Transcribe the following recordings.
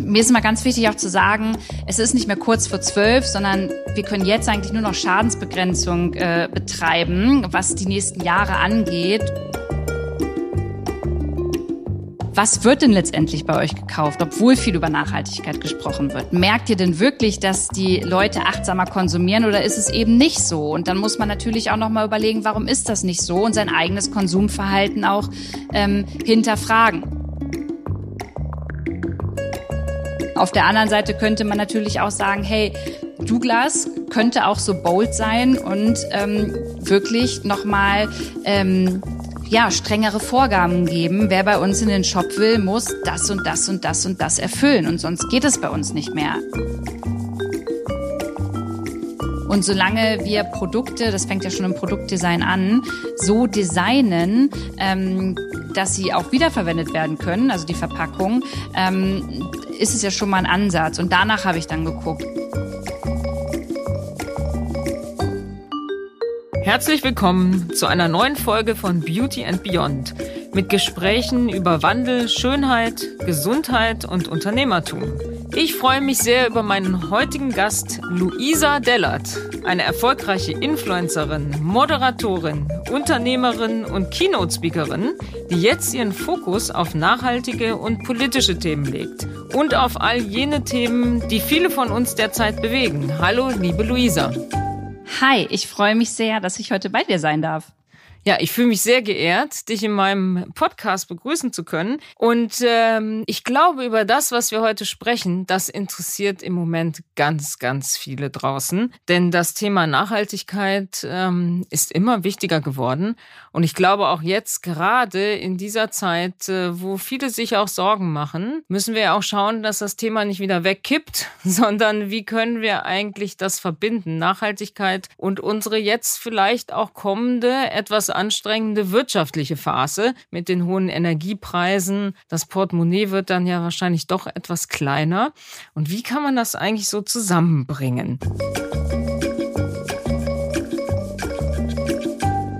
Mir ist immer ganz wichtig auch zu sagen, es ist nicht mehr kurz vor zwölf, sondern wir können jetzt eigentlich nur noch Schadensbegrenzung äh, betreiben, was die nächsten Jahre angeht. Was wird denn letztendlich bei euch gekauft, obwohl viel über Nachhaltigkeit gesprochen wird? Merkt ihr denn wirklich, dass die Leute achtsamer konsumieren oder ist es eben nicht so? Und dann muss man natürlich auch noch mal überlegen, warum ist das nicht so und sein eigenes Konsumverhalten auch ähm, hinterfragen. Auf der anderen Seite könnte man natürlich auch sagen, hey, Douglas könnte auch so bold sein und ähm, wirklich nochmal ähm, ja, strengere Vorgaben geben. Wer bei uns in den Shop will, muss das und das und das und das erfüllen und sonst geht es bei uns nicht mehr. Und solange wir Produkte, das fängt ja schon im Produktdesign an, so designen, ähm, dass sie auch wiederverwendet werden können, also die Verpackung, ähm, ist es ja schon mal ein Ansatz. Und danach habe ich dann geguckt. Herzlich willkommen zu einer neuen Folge von Beauty and Beyond mit Gesprächen über Wandel, Schönheit, Gesundheit und Unternehmertum. Ich freue mich sehr über meinen heutigen Gast Luisa Dellert, eine erfolgreiche Influencerin, Moderatorin, Unternehmerin und Keynote-Speakerin, die jetzt ihren Fokus auf nachhaltige und politische Themen legt und auf all jene Themen, die viele von uns derzeit bewegen. Hallo, liebe Luisa. Hi, ich freue mich sehr, dass ich heute bei dir sein darf. Ja, ich fühle mich sehr geehrt, dich in meinem Podcast begrüßen zu können. Und ähm, ich glaube, über das, was wir heute sprechen, das interessiert im Moment ganz, ganz viele draußen. Denn das Thema Nachhaltigkeit ähm, ist immer wichtiger geworden. Und ich glaube auch jetzt, gerade in dieser Zeit, äh, wo viele sich auch Sorgen machen, müssen wir auch schauen, dass das Thema nicht wieder wegkippt, sondern wie können wir eigentlich das verbinden? Nachhaltigkeit und unsere jetzt vielleicht auch kommende, etwas anstrengende wirtschaftliche Phase mit den hohen Energiepreisen. Das Portemonnaie wird dann ja wahrscheinlich doch etwas kleiner. Und wie kann man das eigentlich so zusammenbringen?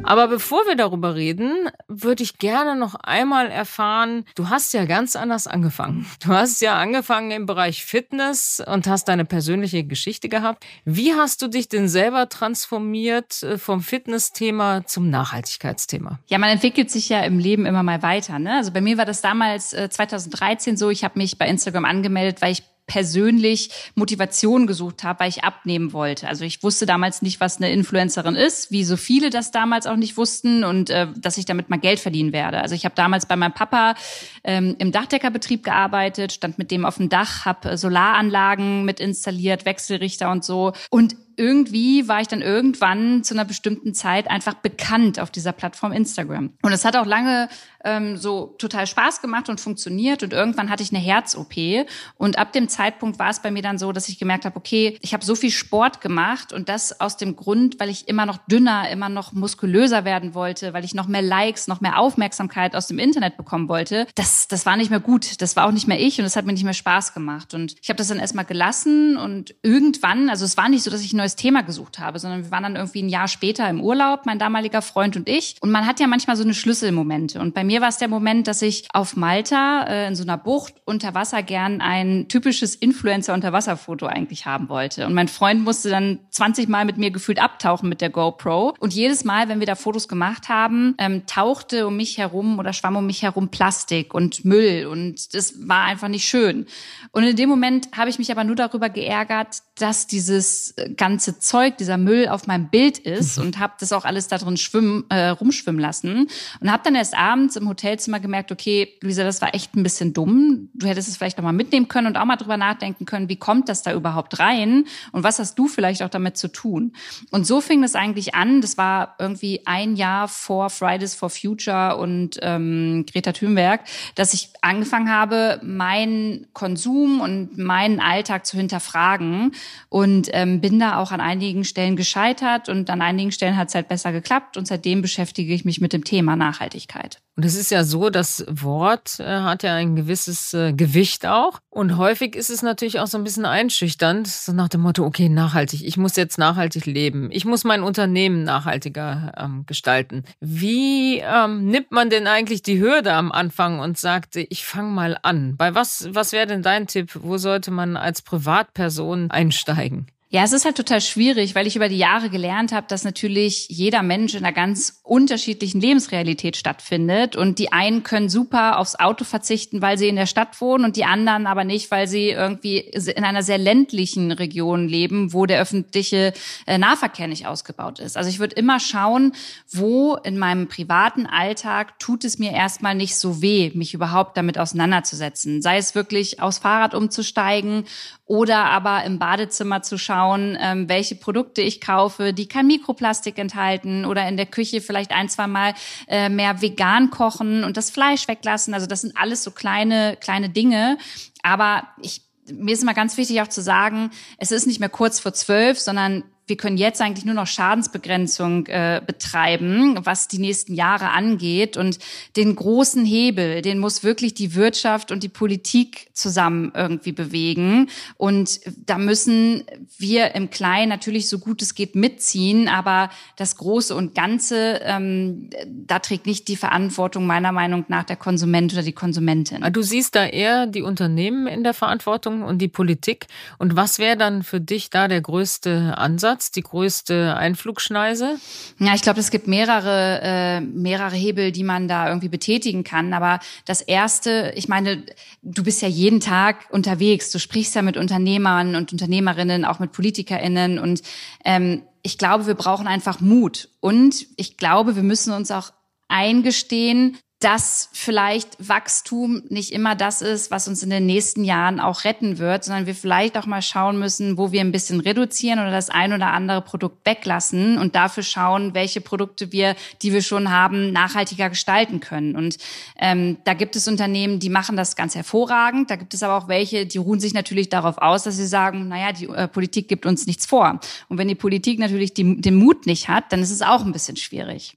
Aber bevor wir darüber reden, würde ich gerne noch einmal erfahren, du hast ja ganz anders angefangen. Du hast ja angefangen im Bereich Fitness und hast deine persönliche Geschichte gehabt. Wie hast du dich denn selber transformiert äh, vom Fitnessthema zum Nachhaltigkeitsthema? Ja, man entwickelt sich ja im Leben immer mal weiter. Ne? Also bei mir war das damals 2013 äh, so, ich habe mich bei Instagram angemeldet, weil ich persönlich Motivation gesucht habe, weil ich abnehmen wollte. Also ich wusste damals nicht, was eine Influencerin ist, wie so viele das damals auch nicht wussten und äh, dass ich damit mal Geld verdienen werde. Also ich habe damals bei meinem Papa ähm, im Dachdeckerbetrieb gearbeitet, stand mit dem auf dem Dach, habe Solaranlagen mit installiert, Wechselrichter und so und irgendwie war ich dann irgendwann zu einer bestimmten Zeit einfach bekannt auf dieser Plattform Instagram. Und es hat auch lange ähm, so total Spaß gemacht und funktioniert. Und irgendwann hatte ich eine Herz-OP. Und ab dem Zeitpunkt war es bei mir dann so, dass ich gemerkt habe, okay, ich habe so viel Sport gemacht und das aus dem Grund, weil ich immer noch dünner, immer noch muskulöser werden wollte, weil ich noch mehr Likes, noch mehr Aufmerksamkeit aus dem Internet bekommen wollte. Das, das war nicht mehr gut. Das war auch nicht mehr ich und es hat mir nicht mehr Spaß gemacht. Und ich habe das dann erstmal gelassen und irgendwann, also es war nicht so, dass ich ein neues Thema gesucht habe, sondern wir waren dann irgendwie ein Jahr später im Urlaub, mein damaliger Freund und ich. Und man hat ja manchmal so eine Schlüsselmomente. Und bei mir war es der Moment, dass ich auf Malta äh, in so einer Bucht unter Wasser gern ein typisches Influencer-Unterwasserfoto eigentlich haben wollte. Und mein Freund musste dann 20 Mal mit mir gefühlt abtauchen mit der GoPro. Und jedes Mal, wenn wir da Fotos gemacht haben, ähm, tauchte um mich herum oder schwamm um mich herum Plastik und Müll. Und das war einfach nicht schön. Und in dem Moment habe ich mich aber nur darüber geärgert, dass dieses ganze Zeug, dieser Müll auf meinem Bild ist und habe das auch alles da drin schwimmen, äh, rumschwimmen lassen. Und habe dann erst abends im Hotelzimmer gemerkt, okay, Luisa, das war echt ein bisschen dumm. Du hättest es vielleicht nochmal mitnehmen können und auch mal drüber nachdenken können, wie kommt das da überhaupt rein und was hast du vielleicht auch damit zu tun. Und so fing das eigentlich an. Das war irgendwie ein Jahr vor Fridays for Future und ähm, Greta Thunberg, dass ich angefangen habe, meinen Konsum und meinen Alltag zu hinterfragen und ähm, bin da auch an einigen Stellen gescheitert und an einigen Stellen hat es halt besser geklappt und seitdem beschäftige ich mich mit dem Thema Nachhaltigkeit. Und es ist ja so, das Wort äh, hat ja ein gewisses äh, Gewicht auch. Und häufig ist es natürlich auch so ein bisschen einschüchternd, so nach dem Motto, okay, nachhaltig, ich muss jetzt nachhaltig leben. Ich muss mein Unternehmen nachhaltiger ähm, gestalten. Wie ähm, nimmt man denn eigentlich die Hürde am Anfang und sagt, ich fange mal an? Bei was, was wäre denn dein Tipp? Wo sollte man als Privatperson einsteigen? Ja, es ist halt total schwierig, weil ich über die Jahre gelernt habe, dass natürlich jeder Mensch in einer ganz unterschiedlichen Lebensrealität stattfindet. Und die einen können super aufs Auto verzichten, weil sie in der Stadt wohnen und die anderen aber nicht, weil sie irgendwie in einer sehr ländlichen Region leben, wo der öffentliche äh, Nahverkehr nicht ausgebaut ist. Also ich würde immer schauen, wo in meinem privaten Alltag tut es mir erstmal nicht so weh, mich überhaupt damit auseinanderzusetzen. Sei es wirklich aufs Fahrrad umzusteigen oder aber im Badezimmer zu schauen, ähm, welche Produkte ich kaufe, die kein Mikroplastik enthalten oder in der Küche vielleicht ein, zwei Mal äh, mehr vegan kochen und das Fleisch weglassen. Also das sind alles so kleine, kleine Dinge. Aber ich, mir ist immer ganz wichtig auch zu sagen, es ist nicht mehr kurz vor zwölf, sondern wir können jetzt eigentlich nur noch Schadensbegrenzung äh, betreiben, was die nächsten Jahre angeht. Und den großen Hebel, den muss wirklich die Wirtschaft und die Politik zusammen irgendwie bewegen. Und da müssen wir im Kleinen natürlich so gut es geht mitziehen, aber das Große und Ganze, ähm, da trägt nicht die Verantwortung meiner Meinung nach der Konsument oder die Konsumentin. Du siehst da eher die Unternehmen in der Verantwortung und die Politik. Und was wäre dann für dich da der größte Ansatz? Ansatz, die größte Einflugschneise? Ja, ich glaube, es gibt mehrere, äh, mehrere Hebel, die man da irgendwie betätigen kann. Aber das erste, ich meine, du bist ja jeden Tag unterwegs. Du sprichst ja mit Unternehmern und Unternehmerinnen, auch mit PolitikerInnen. Und ähm, ich glaube, wir brauchen einfach Mut. Und ich glaube, wir müssen uns auch eingestehen, dass vielleicht Wachstum nicht immer das ist, was uns in den nächsten Jahren auch retten wird, sondern wir vielleicht auch mal schauen müssen, wo wir ein bisschen reduzieren oder das ein oder andere Produkt weglassen und dafür schauen, welche Produkte wir, die wir schon haben, nachhaltiger gestalten können. Und ähm, da gibt es Unternehmen, die machen das ganz hervorragend. Da gibt es aber auch welche, die ruhen sich natürlich darauf aus, dass sie sagen, naja, die äh, Politik gibt uns nichts vor. Und wenn die Politik natürlich die, den Mut nicht hat, dann ist es auch ein bisschen schwierig.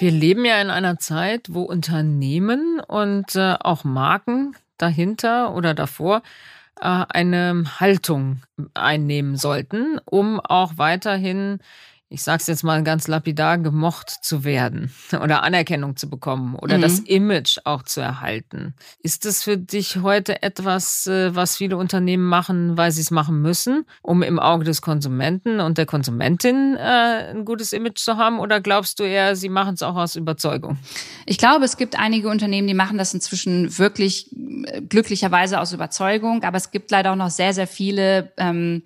Wir leben ja in einer Zeit, wo Unternehmen und äh, auch Marken dahinter oder davor äh, eine Haltung einnehmen sollten, um auch weiterhin ich sag's jetzt mal ganz lapidar, gemocht zu werden oder Anerkennung zu bekommen oder mhm. das Image auch zu erhalten. Ist es für dich heute etwas, äh, was viele Unternehmen machen, weil sie es machen müssen, um im Auge des Konsumenten und der Konsumentin äh, ein gutes Image zu haben? Oder glaubst du eher, sie machen es auch aus Überzeugung? Ich glaube, es gibt einige Unternehmen, die machen das inzwischen wirklich äh, glücklicherweise aus Überzeugung, aber es gibt leider auch noch sehr, sehr viele, ähm,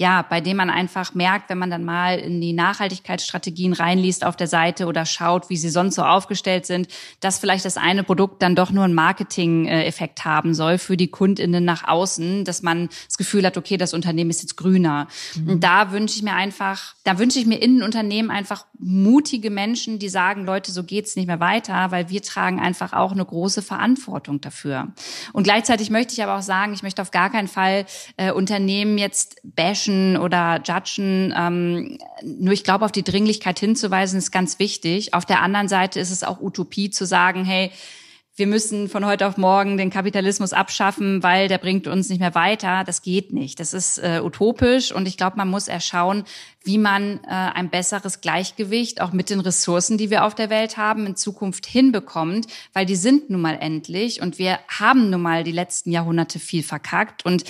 ja, bei dem man einfach merkt, wenn man dann mal in die Nachhaltigkeitsstrategien reinliest auf der Seite oder schaut, wie sie sonst so aufgestellt sind, dass vielleicht das eine Produkt dann doch nur einen Marketing-Effekt haben soll für die KundInnen nach außen, dass man das Gefühl hat, okay, das Unternehmen ist jetzt grüner. Mhm. Und da wünsche ich mir einfach, da wünsche ich mir in den Unternehmen einfach mutige Menschen, die sagen, Leute, so geht's nicht mehr weiter, weil wir tragen einfach auch eine große Verantwortung dafür. Und gleichzeitig möchte ich aber auch sagen, ich möchte auf gar keinen Fall äh, Unternehmen jetzt bashen bashen oder judgen. Ähm, nur ich glaube, auf die Dringlichkeit hinzuweisen ist ganz wichtig. Auf der anderen Seite ist es auch Utopie zu sagen, hey, wir müssen von heute auf morgen den Kapitalismus abschaffen, weil der bringt uns nicht mehr weiter. Das geht nicht. Das ist äh, utopisch und ich glaube, man muss erschauen, wie man äh, ein besseres Gleichgewicht auch mit den Ressourcen, die wir auf der Welt haben, in Zukunft hinbekommt, weil die sind nun mal endlich und wir haben nun mal die letzten Jahrhunderte viel verkackt und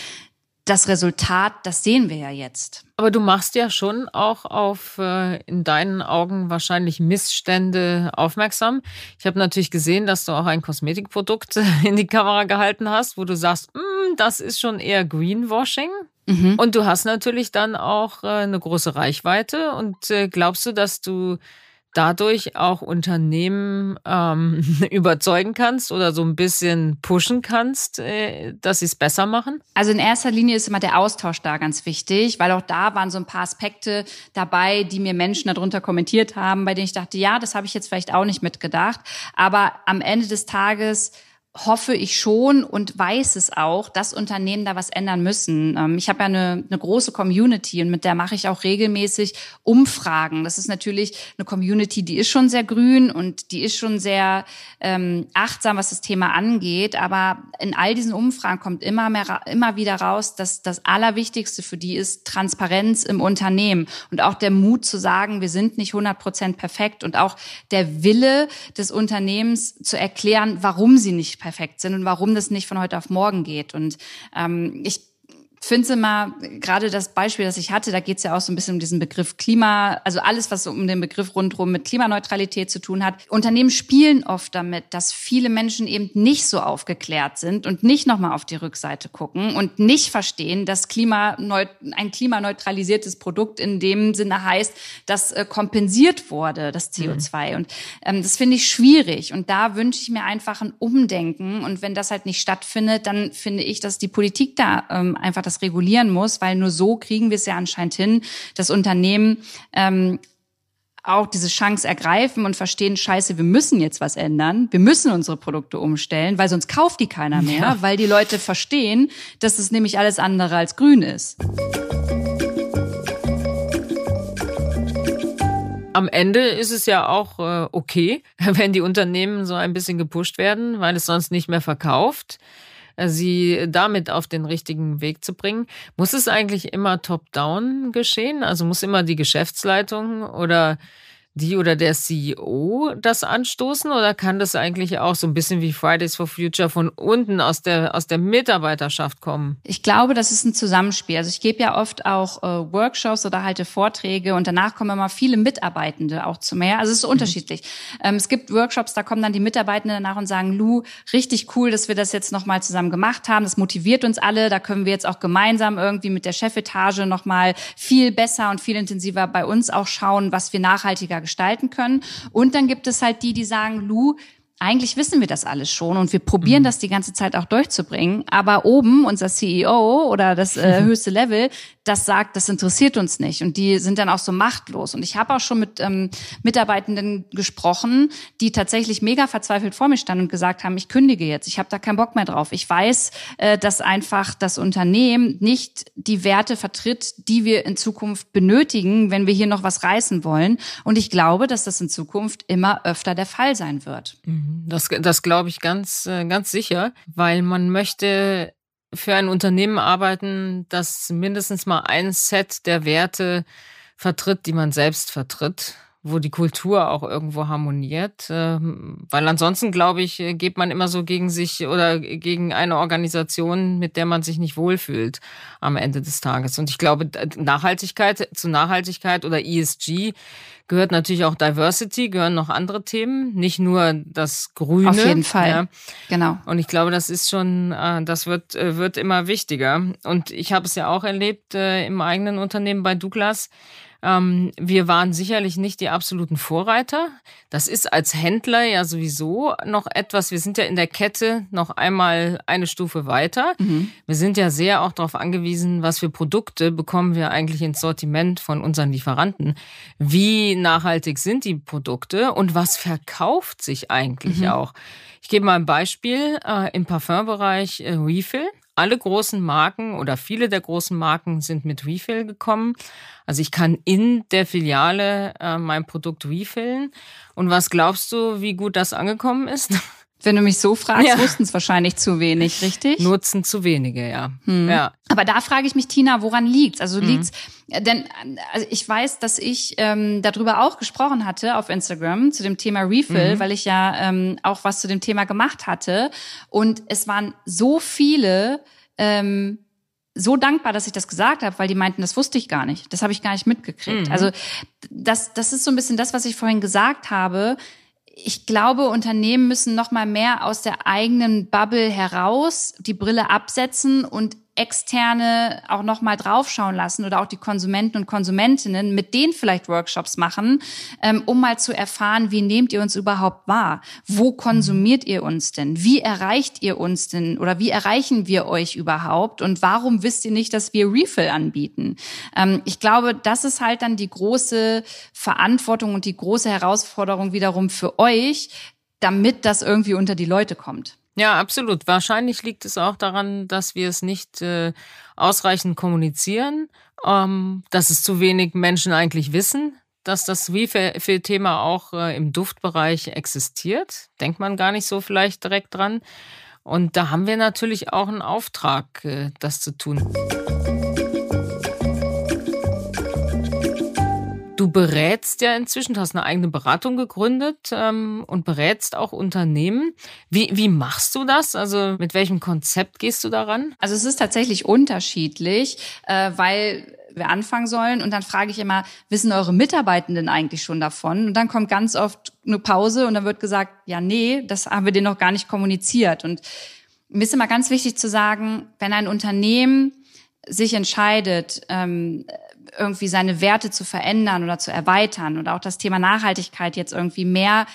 das Resultat, das sehen wir ja jetzt. Aber du machst ja schon auch auf äh, in deinen Augen wahrscheinlich Missstände aufmerksam. Ich habe natürlich gesehen, dass du auch ein Kosmetikprodukt in die Kamera gehalten hast, wo du sagst, mm, das ist schon eher Greenwashing. Mhm. Und du hast natürlich dann auch äh, eine große Reichweite. Und äh, glaubst du, dass du dadurch auch Unternehmen ähm, überzeugen kannst oder so ein bisschen pushen kannst, äh, dass sie es besser machen? Also in erster Linie ist immer der Austausch da ganz wichtig, weil auch da waren so ein paar Aspekte dabei, die mir Menschen darunter kommentiert haben, bei denen ich dachte, ja, das habe ich jetzt vielleicht auch nicht mitgedacht. Aber am Ende des Tages hoffe ich schon und weiß es auch, dass Unternehmen da was ändern müssen. Ähm, ich habe ja eine, eine große Community und mit der mache ich auch regelmäßig Umfragen. Das ist natürlich eine Community, die ist schon sehr grün und die ist schon sehr ähm, achtsam, was das Thema angeht. Aber in all diesen Umfragen kommt immer mehr, immer wieder raus, dass das Allerwichtigste für die ist Transparenz im Unternehmen und auch der Mut zu sagen, wir sind nicht 100 Prozent perfekt und auch der Wille des Unternehmens zu erklären, warum sie nicht perfekt sind und warum das nicht von heute auf morgen geht. Und ähm, ich finde es immer, gerade das Beispiel, das ich hatte, da geht es ja auch so ein bisschen um diesen Begriff Klima, also alles, was so um den Begriff rundherum mit Klimaneutralität zu tun hat. Unternehmen spielen oft damit, dass viele Menschen eben nicht so aufgeklärt sind und nicht nochmal auf die Rückseite gucken und nicht verstehen, dass Klima ein klimaneutralisiertes Produkt in dem Sinne heißt, dass äh, kompensiert wurde, das CO2. Mhm. Und ähm, das finde ich schwierig. Und da wünsche ich mir einfach ein Umdenken. Und wenn das halt nicht stattfindet, dann finde ich, dass die Politik da ähm, einfach das regulieren muss, weil nur so kriegen wir es ja anscheinend hin, dass Unternehmen ähm, auch diese Chance ergreifen und verstehen, scheiße, wir müssen jetzt was ändern, wir müssen unsere Produkte umstellen, weil sonst kauft die keiner mehr, ja. weil die Leute verstehen, dass es nämlich alles andere als grün ist. Am Ende ist es ja auch äh, okay, wenn die Unternehmen so ein bisschen gepusht werden, weil es sonst nicht mehr verkauft sie damit auf den richtigen Weg zu bringen. Muss es eigentlich immer top-down geschehen? Also muss immer die Geschäftsleitung oder die oder der CEO das anstoßen oder kann das eigentlich auch so ein bisschen wie Fridays for Future von unten aus der, aus der Mitarbeiterschaft kommen? Ich glaube, das ist ein Zusammenspiel. Also ich gebe ja oft auch äh, Workshops oder halte Vorträge und danach kommen immer viele Mitarbeitende auch zu mir. Also es ist mhm. unterschiedlich. Ähm, es gibt Workshops, da kommen dann die Mitarbeitenden danach und sagen, Lu, richtig cool, dass wir das jetzt nochmal zusammen gemacht haben. Das motiviert uns alle. Da können wir jetzt auch gemeinsam irgendwie mit der Chefetage nochmal viel besser und viel intensiver bei uns auch schauen, was wir nachhaltiger gestalten können. Und dann gibt es halt die, die sagen, Lu, eigentlich wissen wir das alles schon und wir probieren mhm. das die ganze Zeit auch durchzubringen. Aber oben, unser CEO oder das äh, höchste Level, das sagt, das interessiert uns nicht. Und die sind dann auch so machtlos. Und ich habe auch schon mit ähm, Mitarbeitenden gesprochen, die tatsächlich mega verzweifelt vor mir standen und gesagt haben, ich kündige jetzt, ich habe da keinen Bock mehr drauf. Ich weiß, äh, dass einfach das Unternehmen nicht die Werte vertritt, die wir in Zukunft benötigen, wenn wir hier noch was reißen wollen. Und ich glaube, dass das in Zukunft immer öfter der Fall sein wird. Mhm. Das, das glaube ich ganz, äh, ganz sicher, weil man möchte für ein Unternehmen arbeiten, das mindestens mal ein Set der Werte vertritt, die man selbst vertritt wo die Kultur auch irgendwo harmoniert. Ähm, weil ansonsten, glaube ich, geht man immer so gegen sich oder gegen eine Organisation, mit der man sich nicht wohlfühlt am Ende des Tages. Und ich glaube, Nachhaltigkeit, zu Nachhaltigkeit oder ESG gehört natürlich auch Diversity, gehören noch andere Themen, nicht nur das Grüne. Auf jeden Fall. Ja. Genau. Und ich glaube, das ist schon, äh, das wird, äh, wird immer wichtiger. Und ich habe es ja auch erlebt äh, im eigenen Unternehmen bei Douglas ähm, wir waren sicherlich nicht die absoluten Vorreiter. Das ist als Händler ja sowieso noch etwas. Wir sind ja in der Kette noch einmal eine Stufe weiter. Mhm. Wir sind ja sehr auch darauf angewiesen, was für Produkte bekommen wir eigentlich ins Sortiment von unseren Lieferanten. Wie nachhaltig sind die Produkte und was verkauft sich eigentlich mhm. auch? Ich gebe mal ein Beispiel äh, im Parfumbereich äh, Refill. Alle großen Marken oder viele der großen Marken sind mit Refill gekommen. Also ich kann in der Filiale äh, mein Produkt refillen. Und was glaubst du, wie gut das angekommen ist? Wenn du mich so fragst, ja. wussten es wahrscheinlich zu wenig, richtig? Nutzen zu wenige, ja. Hm. ja. Aber da frage ich mich, Tina, woran liegt's? Also hm. liegt's, denn also ich weiß, dass ich ähm, darüber auch gesprochen hatte auf Instagram zu dem Thema Refill, mhm. weil ich ja ähm, auch was zu dem Thema gemacht hatte. Und es waren so viele ähm, so dankbar, dass ich das gesagt habe, weil die meinten, das wusste ich gar nicht. Das habe ich gar nicht mitgekriegt. Mhm. Also das, das ist so ein bisschen das, was ich vorhin gesagt habe ich glaube, Unternehmen müssen noch mal mehr aus der eigenen Bubble heraus die Brille absetzen und Externe auch noch mal draufschauen lassen oder auch die Konsumenten und Konsumentinnen mit denen vielleicht Workshops machen, ähm, um mal zu erfahren, wie nehmt ihr uns überhaupt wahr? Wo konsumiert ihr uns denn? Wie erreicht ihr uns denn oder wie erreichen wir euch überhaupt? Und warum wisst ihr nicht, dass wir Refill anbieten? Ähm, ich glaube, das ist halt dann die große Verantwortung und die große Herausforderung wiederum für euch, damit das irgendwie unter die Leute kommt. Ja, absolut. Wahrscheinlich liegt es auch daran, dass wir es nicht äh, ausreichend kommunizieren, ähm, dass es zu wenig Menschen eigentlich wissen, dass das Refill-Thema auch äh, im Duftbereich existiert. Denkt man gar nicht so vielleicht direkt dran. Und da haben wir natürlich auch einen Auftrag, äh, das zu tun. Du berätst ja inzwischen, du hast eine eigene Beratung gegründet ähm, und berätst auch Unternehmen. Wie, wie machst du das? Also mit welchem Konzept gehst du daran? Also es ist tatsächlich unterschiedlich, äh, weil wir anfangen sollen. Und dann frage ich immer, wissen eure Mitarbeitenden eigentlich schon davon? Und dann kommt ganz oft eine Pause und dann wird gesagt, ja, nee, das haben wir denen noch gar nicht kommuniziert. Und mir ist immer ganz wichtig zu sagen, wenn ein Unternehmen sich entscheidet, ähm, irgendwie seine Werte zu verändern oder zu erweitern oder auch das Thema Nachhaltigkeit jetzt irgendwie mehr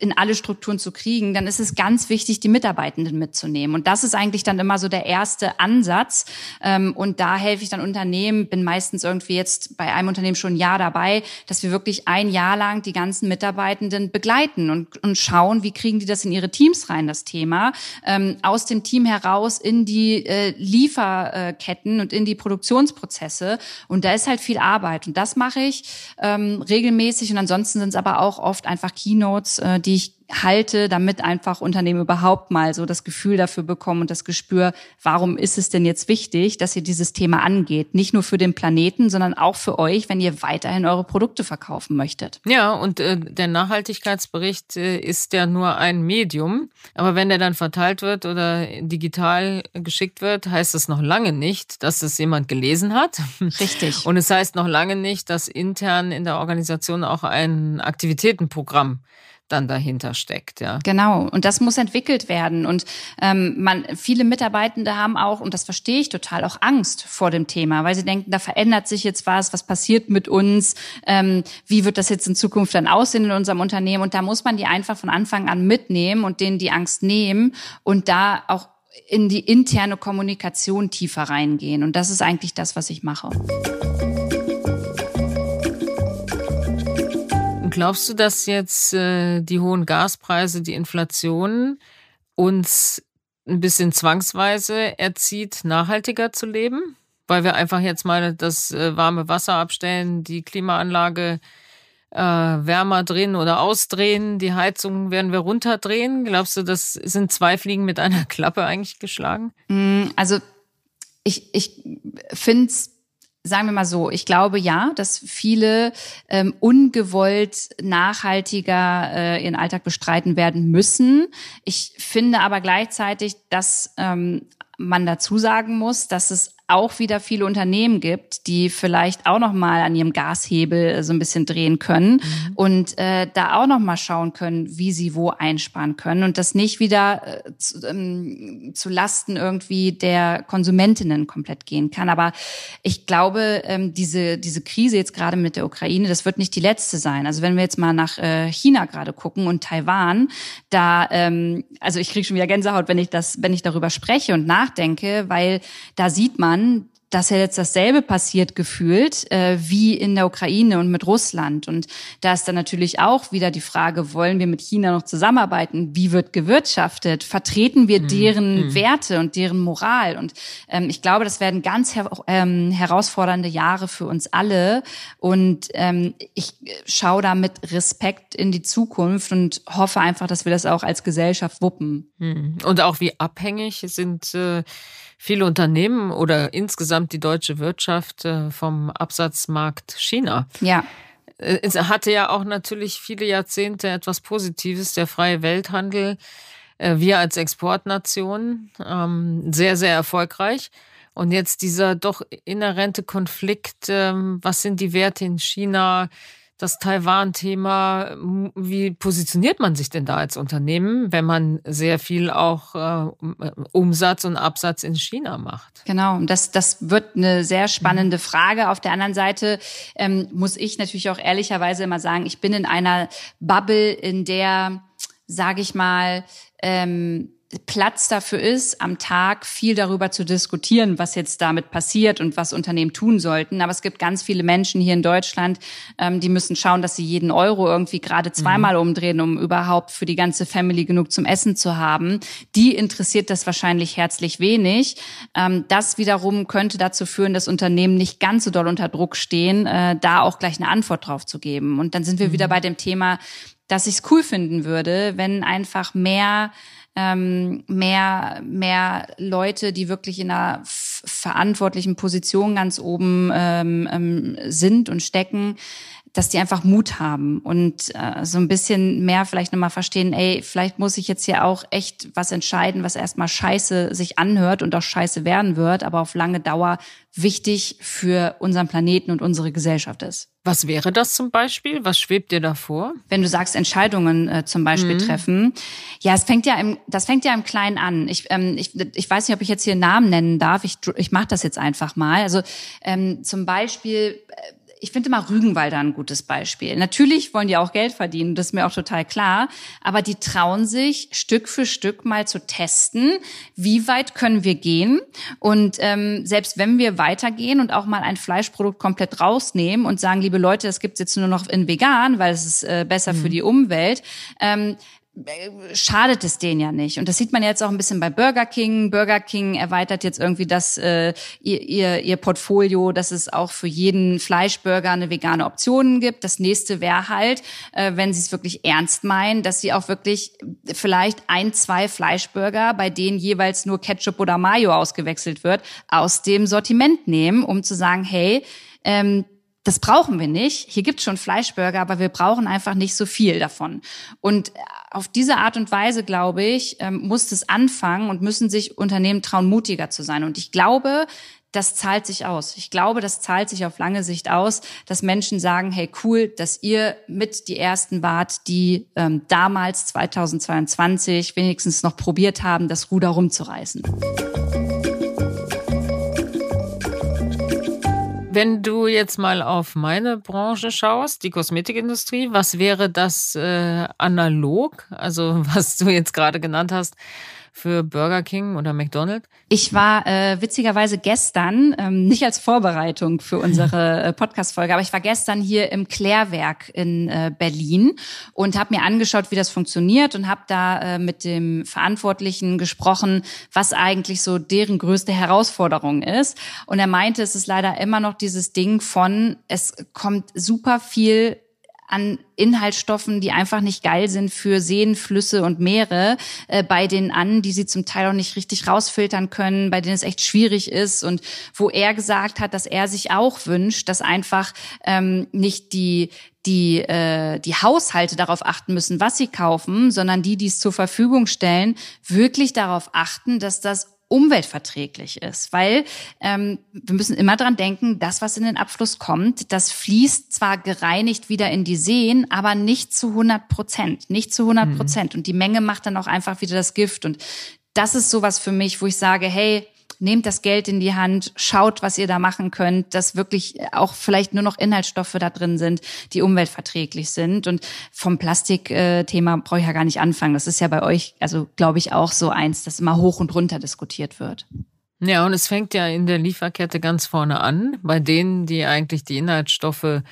in alle Strukturen zu kriegen, dann ist es ganz wichtig, die Mitarbeitenden mitzunehmen. Und das ist eigentlich dann immer so der erste Ansatz. Ähm, und da helfe ich dann Unternehmen, bin meistens irgendwie jetzt bei einem Unternehmen schon ein Jahr dabei, dass wir wirklich ein Jahr lang die ganzen Mitarbeitenden begleiten und, und schauen, wie kriegen die das in ihre Teams rein, das Thema, ähm, aus dem Team heraus in die äh, Lieferketten und in die Produktionsprozesse. Und da ist halt viel Arbeit. Und das mache ich ähm, regelmäßig. Und ansonsten sind es aber auch oft einfach Keynotes, äh, die ich halte, damit einfach Unternehmen überhaupt mal so das Gefühl dafür bekommen und das Gespür, warum ist es denn jetzt wichtig, dass ihr dieses Thema angeht? Nicht nur für den Planeten, sondern auch für euch, wenn ihr weiterhin eure Produkte verkaufen möchtet. Ja, und äh, der Nachhaltigkeitsbericht äh, ist ja nur ein Medium. Aber wenn der dann verteilt wird oder digital geschickt wird, heißt das noch lange nicht, dass es jemand gelesen hat. Richtig. Und es heißt noch lange nicht, dass intern in der Organisation auch ein Aktivitätenprogramm dann dahinter steckt, ja. Genau. Und das muss entwickelt werden. Und ähm, man, viele Mitarbeitende haben auch, und das verstehe ich total, auch Angst vor dem Thema, weil sie denken, da verändert sich jetzt was, was passiert mit uns, ähm, wie wird das jetzt in Zukunft dann aussehen in unserem Unternehmen? Und da muss man die einfach von Anfang an mitnehmen und denen die Angst nehmen und da auch in die interne Kommunikation tiefer reingehen. Und das ist eigentlich das, was ich mache. Glaubst du, dass jetzt äh, die hohen Gaspreise, die Inflation uns ein bisschen zwangsweise erzieht, nachhaltiger zu leben? Weil wir einfach jetzt mal das äh, warme Wasser abstellen, die Klimaanlage äh, wärmer drehen oder ausdrehen, die Heizung werden wir runterdrehen. Glaubst du, das sind zwei Fliegen mit einer Klappe eigentlich geschlagen? Mm, also ich, ich finde es sagen wir mal so, ich glaube ja, dass viele ähm, ungewollt nachhaltiger äh, ihren Alltag bestreiten werden müssen. Ich finde aber gleichzeitig, dass ähm, man dazu sagen muss, dass es auch wieder viele Unternehmen gibt, die vielleicht auch noch mal an ihrem Gashebel äh, so ein bisschen drehen können mhm. und äh, da auch noch mal schauen können, wie sie wo einsparen können und das nicht wieder äh, zu, ähm, zu Lasten irgendwie der Konsumentinnen komplett gehen kann. Aber ich glaube, ähm, diese diese Krise jetzt gerade mit der Ukraine, das wird nicht die letzte sein. Also wenn wir jetzt mal nach äh, China gerade gucken und Taiwan, da ähm, also ich kriege schon wieder Gänsehaut, wenn ich das wenn ich darüber spreche und nachdenke, weil da sieht man an, dass ja jetzt dasselbe passiert gefühlt äh, wie in der Ukraine und mit Russland. Und da ist dann natürlich auch wieder die Frage, wollen wir mit China noch zusammenarbeiten? Wie wird gewirtschaftet? Vertreten wir mhm. deren mhm. Werte und deren Moral? Und ähm, ich glaube, das werden ganz her ähm, herausfordernde Jahre für uns alle. Und ähm, ich schaue da mit Respekt in die Zukunft und hoffe einfach, dass wir das auch als Gesellschaft wuppen. Mhm. Und auch wie abhängig sind äh viele Unternehmen oder insgesamt die deutsche Wirtschaft äh, vom Absatzmarkt China. Ja. Äh, es hatte ja auch natürlich viele Jahrzehnte etwas Positives, der freie Welthandel. Äh, wir als Exportnation ähm, sehr, sehr erfolgreich. Und jetzt dieser doch inhärente Konflikt, ähm, was sind die Werte in China? Das Taiwan-Thema. Wie positioniert man sich denn da als Unternehmen, wenn man sehr viel auch äh, Umsatz und Absatz in China macht? Genau, das, das wird eine sehr spannende Frage. Auf der anderen Seite ähm, muss ich natürlich auch ehrlicherweise immer sagen, ich bin in einer Bubble, in der, sage ich mal, ähm, Platz dafür ist, am Tag viel darüber zu diskutieren, was jetzt damit passiert und was Unternehmen tun sollten. Aber es gibt ganz viele Menschen hier in Deutschland, ähm, die müssen schauen, dass sie jeden Euro irgendwie gerade zweimal mhm. umdrehen, um überhaupt für die ganze Family genug zum Essen zu haben. Die interessiert das wahrscheinlich herzlich wenig. Ähm, das wiederum könnte dazu führen, dass Unternehmen nicht ganz so doll unter Druck stehen, äh, da auch gleich eine Antwort drauf zu geben. Und dann sind wir mhm. wieder bei dem Thema, dass ich es cool finden würde, wenn einfach mehr ähm, mehr, mehr Leute, die wirklich in einer verantwortlichen Position ganz oben ähm, ähm, sind und stecken, dass die einfach Mut haben und äh, so ein bisschen mehr vielleicht nochmal verstehen, ey, vielleicht muss ich jetzt hier auch echt was entscheiden, was erstmal scheiße sich anhört und auch scheiße werden wird, aber auf lange Dauer wichtig für unseren Planeten und unsere Gesellschaft ist. Was wäre das zum Beispiel? Was schwebt dir da vor? Wenn du sagst, Entscheidungen äh, zum Beispiel mhm. treffen. Ja, es fängt ja im, das fängt ja im Kleinen an. Ich, ähm, ich, ich weiß nicht, ob ich jetzt hier Namen nennen darf. Ich, ich mache das jetzt einfach mal. Also ähm, zum Beispiel äh, ich finde immer Rügenwalder ein gutes Beispiel. Natürlich wollen die auch Geld verdienen, das ist mir auch total klar. Aber die trauen sich Stück für Stück mal zu testen, wie weit können wir gehen. Und ähm, selbst wenn wir weitergehen und auch mal ein Fleischprodukt komplett rausnehmen und sagen, liebe Leute, das gibt's jetzt nur noch in vegan, weil es ist äh, besser mhm. für die Umwelt, ähm, schadet es denen ja nicht. Und das sieht man jetzt auch ein bisschen bei Burger King. Burger King erweitert jetzt irgendwie das äh, ihr, ihr, ihr Portfolio, dass es auch für jeden Fleischburger eine vegane Option gibt. Das nächste wäre halt, äh, wenn sie es wirklich ernst meinen, dass sie auch wirklich vielleicht ein, zwei Fleischburger, bei denen jeweils nur Ketchup oder Mayo ausgewechselt wird, aus dem Sortiment nehmen, um zu sagen, hey, ähm, das brauchen wir nicht. Hier gibt's schon Fleischburger, aber wir brauchen einfach nicht so viel davon. Und auf diese Art und Weise, glaube ich, ähm, muss es anfangen und müssen sich Unternehmen trauen, mutiger zu sein. Und ich glaube, das zahlt sich aus. Ich glaube, das zahlt sich auf lange Sicht aus, dass Menschen sagen, hey cool, dass ihr mit die Ersten wart, die ähm, damals 2022 wenigstens noch probiert haben, das Ruder rumzureißen. Wenn du jetzt mal auf meine Branche schaust, die Kosmetikindustrie, was wäre das äh, analog, also was du jetzt gerade genannt hast, für Burger King oder McDonald's? Ich war äh, witzigerweise gestern, ähm, nicht als Vorbereitung für unsere äh, Podcast-Folge, aber ich war gestern hier im Klärwerk in äh, Berlin und habe mir angeschaut, wie das funktioniert und habe da äh, mit dem Verantwortlichen gesprochen, was eigentlich so deren größte Herausforderung ist. Und er meinte, es ist leider immer noch dieses Ding von, es kommt super viel an Inhaltsstoffen, die einfach nicht geil sind für Seen, Flüsse und Meere, äh, bei denen an, die sie zum Teil auch nicht richtig rausfiltern können, bei denen es echt schwierig ist und wo er gesagt hat, dass er sich auch wünscht, dass einfach ähm, nicht die die äh, die Haushalte darauf achten müssen, was sie kaufen, sondern die, die es zur Verfügung stellen, wirklich darauf achten, dass das umweltverträglich ist, weil ähm, wir müssen immer dran denken, das, was in den Abfluss kommt, das fließt zwar gereinigt wieder in die Seen, aber nicht zu 100 Prozent, nicht zu 100 Prozent. Mhm. Und die Menge macht dann auch einfach wieder das Gift. Und das ist sowas für mich, wo ich sage, hey, nehmt das Geld in die Hand, schaut, was ihr da machen könnt, dass wirklich auch vielleicht nur noch Inhaltsstoffe da drin sind, die umweltverträglich sind. Und vom Plastikthema brauche ich ja gar nicht anfangen. Das ist ja bei euch, also glaube ich, auch so eins, das immer hoch und runter diskutiert wird. Ja, und es fängt ja in der Lieferkette ganz vorne an, bei denen, die eigentlich die Inhaltsstoffe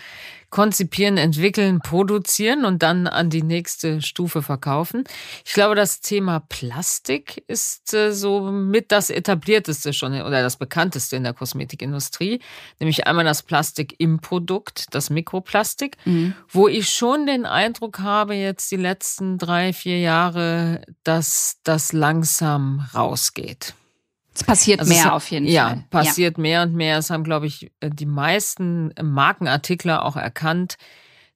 konzipieren, entwickeln, produzieren und dann an die nächste Stufe verkaufen. Ich glaube, das Thema Plastik ist äh, so mit das etablierteste schon oder das bekannteste in der Kosmetikindustrie, nämlich einmal das Plastik im Produkt, das Mikroplastik, mhm. wo ich schon den Eindruck habe, jetzt die letzten drei, vier Jahre, dass das langsam rausgeht. Es passiert also mehr es, auf jeden ja, Fall. Ja, passiert mehr und mehr. Es haben, glaube ich, die meisten Markenartikler auch erkannt,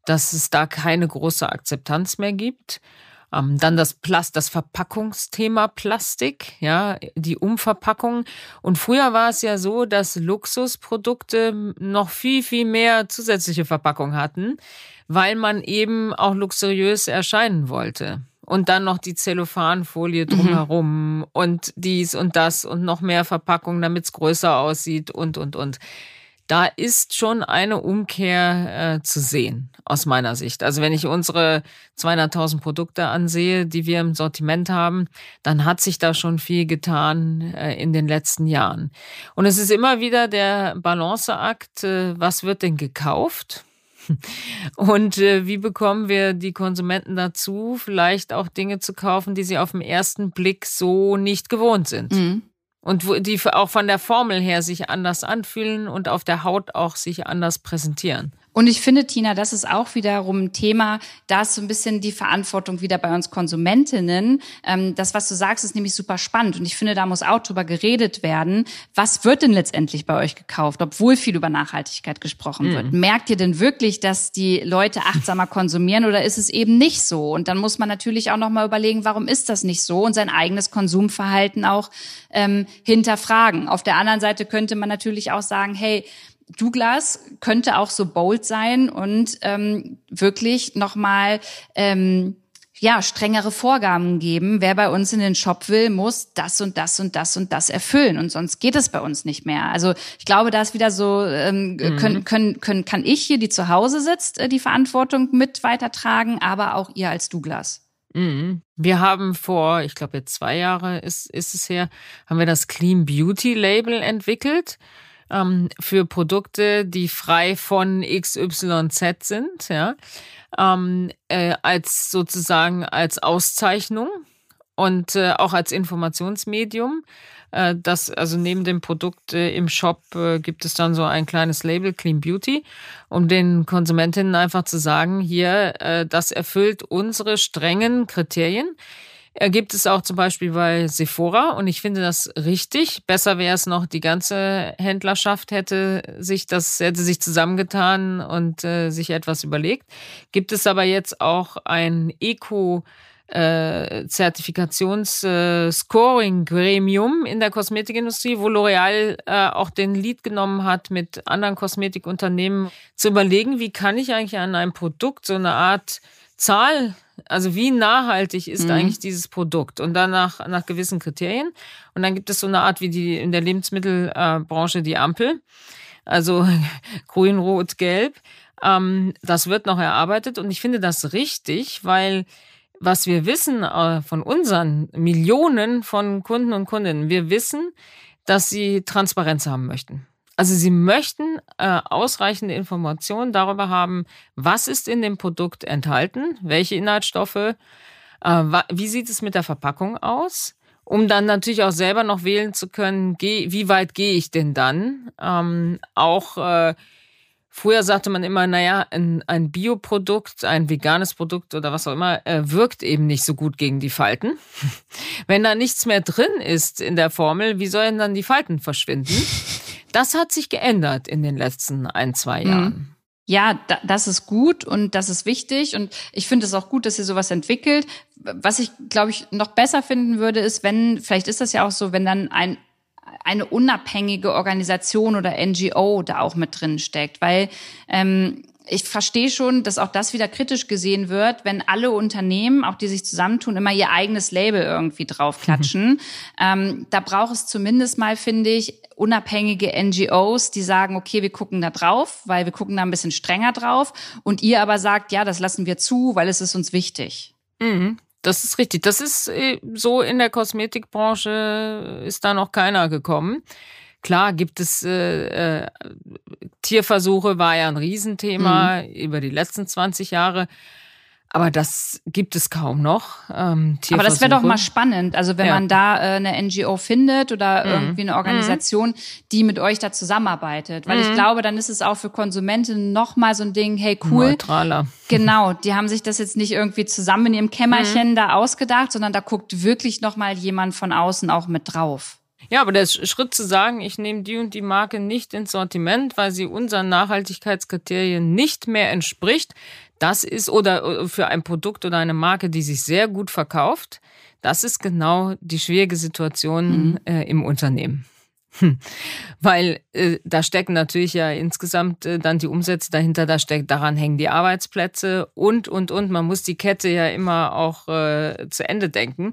dass es da keine große Akzeptanz mehr gibt. Ähm, dann das Plast, das Verpackungsthema Plastik, ja, die Umverpackung. Und früher war es ja so, dass Luxusprodukte noch viel, viel mehr zusätzliche Verpackung hatten, weil man eben auch luxuriös erscheinen wollte und dann noch die Zellophanfolie mhm. drumherum mhm. und dies und das und noch mehr Verpackung, damit es größer aussieht und, und, und. da ist schon eine Umkehr äh, zu sehen, aus meiner Sicht. Also wenn ich unsere 200.000 Produkte ansehe, die wir im Sortiment haben, dann hat sich da schon viel getan äh, in den letzten Jahren. Und es ist immer wieder der Balanceakt, äh, was wird denn gekauft? Und äh, wie bekommen wir die Konsumenten dazu, vielleicht auch Dinge zu kaufen, die sie auf den ersten Blick so nicht gewohnt sind? Mhm und wo die auch von der Formel her sich anders anfühlen und auf der Haut auch sich anders präsentieren. Und ich finde, Tina, das ist auch wiederum ein Thema, da ist so ein bisschen die Verantwortung wieder bei uns Konsumentinnen. Ähm, das, was du sagst, ist nämlich super spannend. Und ich finde, da muss auch drüber geredet werden. Was wird denn letztendlich bei euch gekauft, obwohl viel über Nachhaltigkeit gesprochen wird? Mhm. Merkt ihr denn wirklich, dass die Leute achtsamer konsumieren oder ist es eben nicht so? Und dann muss man natürlich auch nochmal überlegen, warum ist das nicht so und sein eigenes Konsumverhalten auch ähm, hinterfragen. Auf der anderen Seite könnte man natürlich auch sagen, hey, Douglas könnte auch so bold sein und ähm, wirklich nochmal ähm, ja, strengere Vorgaben geben. Wer bei uns in den Shop will, muss das und das und das und das erfüllen. Und sonst geht es bei uns nicht mehr. Also ich glaube, da ist wieder so, ähm, mhm. können, können, können, kann ich hier, die zu Hause sitzt, äh, die Verantwortung mit weitertragen, aber auch ihr als Douglas. Mhm. Wir haben vor, ich glaube jetzt zwei Jahre ist, ist es her, haben wir das Clean Beauty Label entwickelt ähm, für Produkte, die frei von XYZ sind, ja, ähm, äh, als sozusagen als Auszeichnung und äh, auch als Informationsmedium. Äh, das, also neben dem Produkt äh, im Shop äh, gibt es dann so ein kleines Label Clean Beauty, um den Konsumentinnen einfach zu sagen, hier, äh, das erfüllt unsere strengen Kriterien gibt es auch zum Beispiel bei Sephora und ich finde das richtig. Besser wäre es noch, die ganze Händlerschaft hätte sich das, hätte sich zusammengetan und äh, sich etwas überlegt. Gibt es aber jetzt auch ein Eco- äh, Zertifikations-Scoring-Gremium äh, in der Kosmetikindustrie, wo L'Oreal äh, auch den Lead genommen hat, mit anderen Kosmetikunternehmen zu überlegen, wie kann ich eigentlich an einem Produkt so eine Art Zahl also wie nachhaltig ist mhm. eigentlich dieses Produkt? Und dann nach, nach gewissen Kriterien. Und dann gibt es so eine Art wie die in der Lebensmittelbranche die Ampel. Also grün, rot, gelb. Ähm, das wird noch erarbeitet und ich finde das richtig, weil was wir wissen äh, von unseren Millionen von Kunden und Kundinnen, wir wissen, dass sie Transparenz haben möchten. Also Sie möchten äh, ausreichende Informationen darüber haben, was ist in dem Produkt enthalten, welche Inhaltsstoffe, äh, wie sieht es mit der Verpackung aus, um dann natürlich auch selber noch wählen zu können, geh, wie weit gehe ich denn dann? Ähm, auch äh, früher sagte man immer, naja, ein, ein Bioprodukt, ein veganes Produkt oder was auch immer, äh, wirkt eben nicht so gut gegen die Falten. Wenn da nichts mehr drin ist in der Formel, wie sollen dann die Falten verschwinden? Das hat sich geändert in den letzten ein, zwei mhm. Jahren. Ja, da, das ist gut und das ist wichtig und ich finde es auch gut, dass ihr sowas entwickelt. Was ich, glaube ich, noch besser finden würde, ist, wenn, vielleicht ist das ja auch so, wenn dann ein eine unabhängige Organisation oder NGO da auch mit drin steckt, weil ähm, ich verstehe schon, dass auch das wieder kritisch gesehen wird, wenn alle Unternehmen, auch die sich zusammentun, immer ihr eigenes Label irgendwie draufklatschen. Mhm. Ähm, da braucht es zumindest mal, finde ich, unabhängige NGOs, die sagen, okay, wir gucken da drauf, weil wir gucken da ein bisschen strenger drauf. Und ihr aber sagt, ja, das lassen wir zu, weil es ist uns wichtig. Mhm. Das ist richtig. Das ist äh, so in der Kosmetikbranche ist da noch keiner gekommen. Klar gibt es äh, äh, Tierversuche, war ja ein Riesenthema mhm. über die letzten 20 Jahre. Aber das gibt es kaum noch. Ähm, Aber das wäre doch mal spannend. Also wenn ja. man da äh, eine NGO findet oder mhm. irgendwie eine Organisation, mhm. die mit euch da zusammenarbeitet. Weil mhm. ich glaube, dann ist es auch für Konsumenten noch mal so ein Ding, hey cool. Neutraler. Genau, die haben sich das jetzt nicht irgendwie zusammen in ihrem Kämmerchen mhm. da ausgedacht, sondern da guckt wirklich noch mal jemand von außen auch mit drauf. Ja, aber der Schritt zu sagen, ich nehme die und die Marke nicht ins Sortiment, weil sie unseren Nachhaltigkeitskriterien nicht mehr entspricht, das ist oder äh, für ein Produkt oder eine Marke, die sich sehr gut verkauft, das ist genau die schwierige Situation mhm. äh, im Unternehmen. Hm. Weil äh, da stecken natürlich ja insgesamt äh, dann die Umsätze dahinter, da steckt, daran hängen die Arbeitsplätze und, und, und. Man muss die Kette ja immer auch äh, zu Ende denken.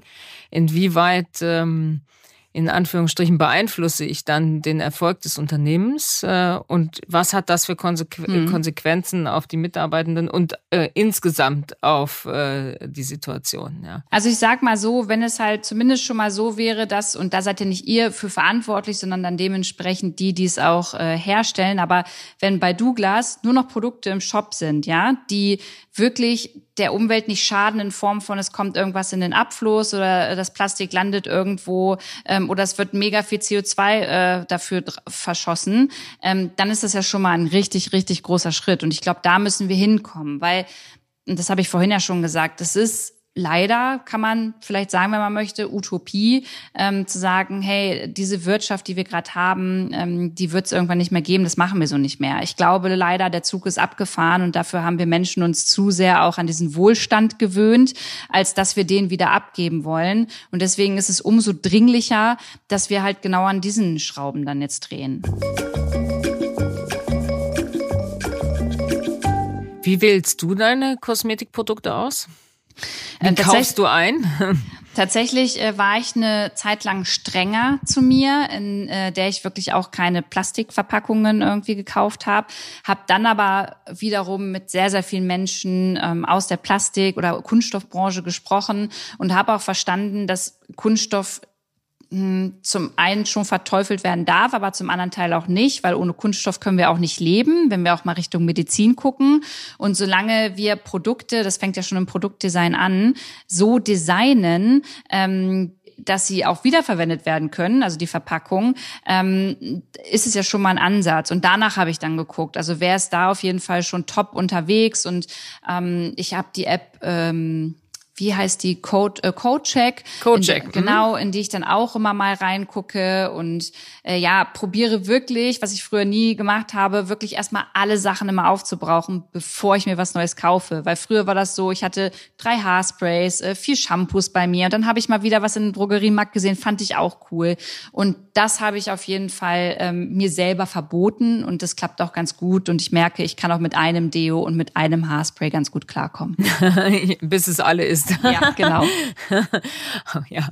Inwieweit ähm, in Anführungsstrichen beeinflusse ich dann den Erfolg des Unternehmens äh, und was hat das für Konsequ mhm. Konsequenzen auf die Mitarbeitenden und äh, insgesamt auf äh, die Situation. Ja. Also ich sag mal so, wenn es halt zumindest schon mal so wäre, dass, und da seid ja nicht ihr für verantwortlich, sondern dann dementsprechend die, die es auch äh, herstellen, aber wenn bei Douglas nur noch Produkte im Shop sind, ja, die wirklich der Umwelt nicht schaden in Form von, es kommt irgendwas in den Abfluss oder das Plastik landet irgendwo ähm, oder es wird mega viel CO2 äh, dafür verschossen, ähm, dann ist das ja schon mal ein richtig, richtig großer Schritt. Und ich glaube, da müssen wir hinkommen, weil, und das habe ich vorhin ja schon gesagt, das ist leider kann man vielleicht sagen, wenn man möchte, Utopie, ähm, zu sagen, hey, diese Wirtschaft, die wir gerade haben, ähm, die wird es irgendwann nicht mehr geben, das machen wir so nicht mehr. Ich glaube leider, der Zug ist abgefahren und dafür haben wir Menschen uns zu sehr auch an diesen Wohlstand gewöhnt, als dass wir den wieder abgeben wollen. Und deswegen ist es umso dringlicher, dass wir halt genau an diesen Schrauben dann jetzt drehen. Wie wählst du deine Kosmetikprodukte aus? Wie äh, kaufst du ein? Tatsächlich äh, war ich eine Zeit lang strenger zu mir, in äh, der ich wirklich auch keine Plastikverpackungen irgendwie gekauft habe. Hab dann aber wiederum mit sehr, sehr vielen Menschen ähm, aus der Plastik- oder Kunststoffbranche gesprochen und habe auch verstanden, dass Kunststoff zum einen schon verteufelt werden darf, aber zum anderen Teil auch nicht, weil ohne Kunststoff können wir auch nicht leben, wenn wir auch mal Richtung Medizin gucken. Und solange wir Produkte, das fängt ja schon im Produktdesign an, so designen, ähm, dass sie auch wiederverwendet werden können, also die Verpackung, ähm, ist es ja schon mal ein Ansatz. Und danach habe ich dann geguckt. Also wer ist da auf jeden Fall schon top unterwegs? Und ähm, ich habe die App ähm, wie heißt die Code äh, Codecheck? Codecheck in, genau in die ich dann auch immer mal reingucke und äh, ja probiere wirklich was ich früher nie gemacht habe wirklich erstmal alle Sachen immer aufzubrauchen bevor ich mir was Neues kaufe. Weil früher war das so ich hatte drei Haarsprays äh, vier Shampoos bei mir und dann habe ich mal wieder was in den Drogeriemarkt gesehen fand ich auch cool. Und das habe ich auf jeden Fall ähm, mir selber verboten und das klappt auch ganz gut und ich merke ich kann auch mit einem Deo und mit einem Haarspray ganz gut klarkommen. Bis es alle ist Ja, genau. ja.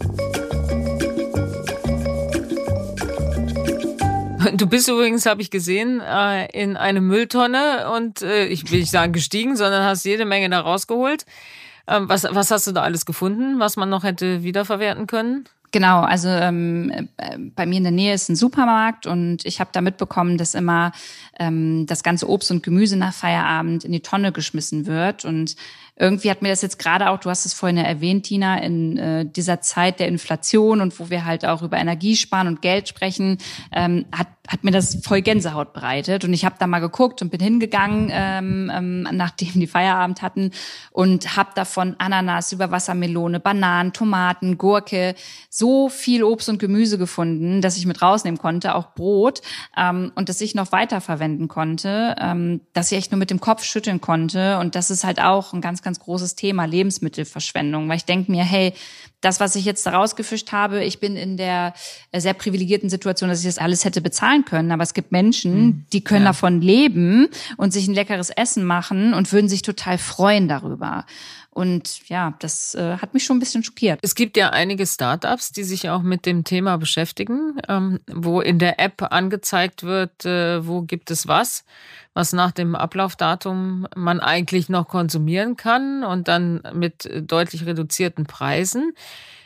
Du bist übrigens, habe ich gesehen, äh, in eine Mülltonne und äh, ich will nicht sagen gestiegen, sondern hast jede Menge da rausgeholt. Ähm, was, was hast du da alles gefunden, was man noch hätte wiederverwerten können? Genau, also ähm, bei mir in der Nähe ist ein Supermarkt und ich habe da mitbekommen, dass immer ähm, das ganze Obst und Gemüse nach Feierabend in die Tonne geschmissen wird. Und irgendwie hat mir das jetzt gerade auch, du hast es vorhin ja erwähnt, Tina, in äh, dieser Zeit der Inflation und wo wir halt auch über Energiesparen und Geld sprechen, ähm, hat, hat mir das voll Gänsehaut bereitet. Und ich habe da mal geguckt und bin hingegangen, ähm, ähm, nachdem die Feierabend hatten und habe davon Ananas über Wassermelone, Bananen, Tomaten, Gurke, so viel Obst und Gemüse gefunden, dass ich mit rausnehmen konnte, auch Brot ähm, und das ich noch weiter verwenden konnte, ähm, dass ich echt nur mit dem Kopf schütteln konnte. Und das ist halt auch ein ganz ganz großes Thema, Lebensmittelverschwendung, weil ich denke mir, hey, das, was ich jetzt rausgefischt habe, ich bin in der äh, sehr privilegierten Situation, dass ich das alles hätte bezahlen können. Aber es gibt Menschen, hm, die können ja. davon leben und sich ein leckeres Essen machen und würden sich total freuen darüber. Und ja, das äh, hat mich schon ein bisschen schockiert. Es gibt ja einige Startups, die sich auch mit dem Thema beschäftigen, ähm, wo in der App angezeigt wird, äh, wo gibt es was, was nach dem Ablaufdatum man eigentlich noch konsumieren kann und dann mit deutlich reduzierten Preisen.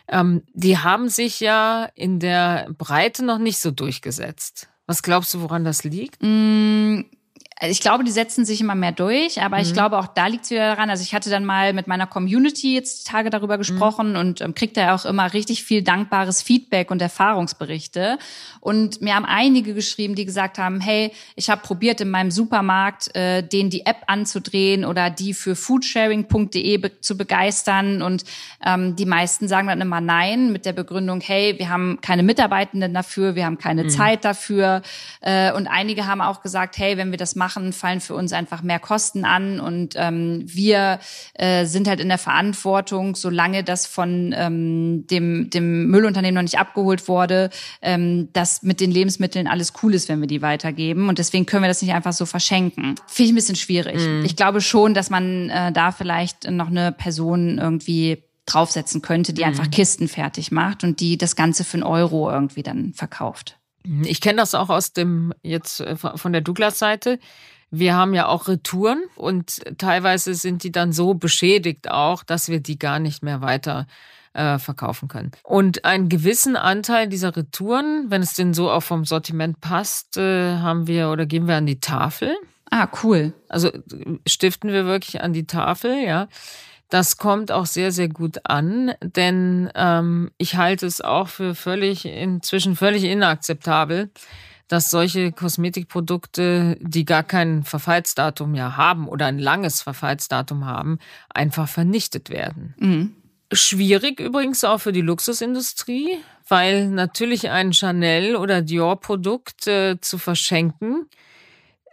Ähm, die haben sich ja in der Breite noch nicht so durchgesetzt. Was glaubst du, woran das liegt? Mm also ich glaube, die setzen sich immer mehr durch, aber mhm. ich glaube auch da liegt es wieder daran. Also ich hatte dann mal mit meiner Community jetzt Tage darüber gesprochen mhm. und ähm, kriegt da auch immer richtig viel dankbares Feedback und Erfahrungsberichte. Und mir haben einige geschrieben, die gesagt haben, hey, ich habe probiert in meinem Supermarkt, äh, den die App anzudrehen oder die für foodsharing.de be zu begeistern. Und ähm, die meisten sagen dann immer nein mit der Begründung, hey, wir haben keine Mitarbeitenden dafür, wir haben keine mhm. Zeit dafür. Äh, und einige haben auch gesagt, hey, wenn wir das machen, machen, fallen für uns einfach mehr Kosten an und ähm, wir äh, sind halt in der Verantwortung, solange das von ähm, dem, dem Müllunternehmen noch nicht abgeholt wurde, ähm, dass mit den Lebensmitteln alles cool ist, wenn wir die weitergeben und deswegen können wir das nicht einfach so verschenken. Finde ich ein bisschen schwierig. Mhm. Ich glaube schon, dass man äh, da vielleicht noch eine Person irgendwie draufsetzen könnte, die mhm. einfach Kisten fertig macht und die das Ganze für einen Euro irgendwie dann verkauft. Ich kenne das auch aus dem jetzt äh, von der Douglas-Seite. Wir haben ja auch Retouren und teilweise sind die dann so beschädigt auch, dass wir die gar nicht mehr weiter äh, verkaufen können. Und einen gewissen Anteil dieser Retouren, wenn es denn so auch vom Sortiment passt, äh, haben wir oder geben wir an die Tafel. Ah, cool. Also stiften wir wirklich an die Tafel, ja. Das kommt auch sehr, sehr gut an, denn ähm, ich halte es auch für völlig inzwischen völlig inakzeptabel, dass solche Kosmetikprodukte, die gar kein Verfallsdatum ja haben oder ein langes Verfallsdatum haben, einfach vernichtet werden. Mhm. Schwierig übrigens auch für die Luxusindustrie, weil natürlich ein Chanel oder Dior-Produkt äh, zu verschenken,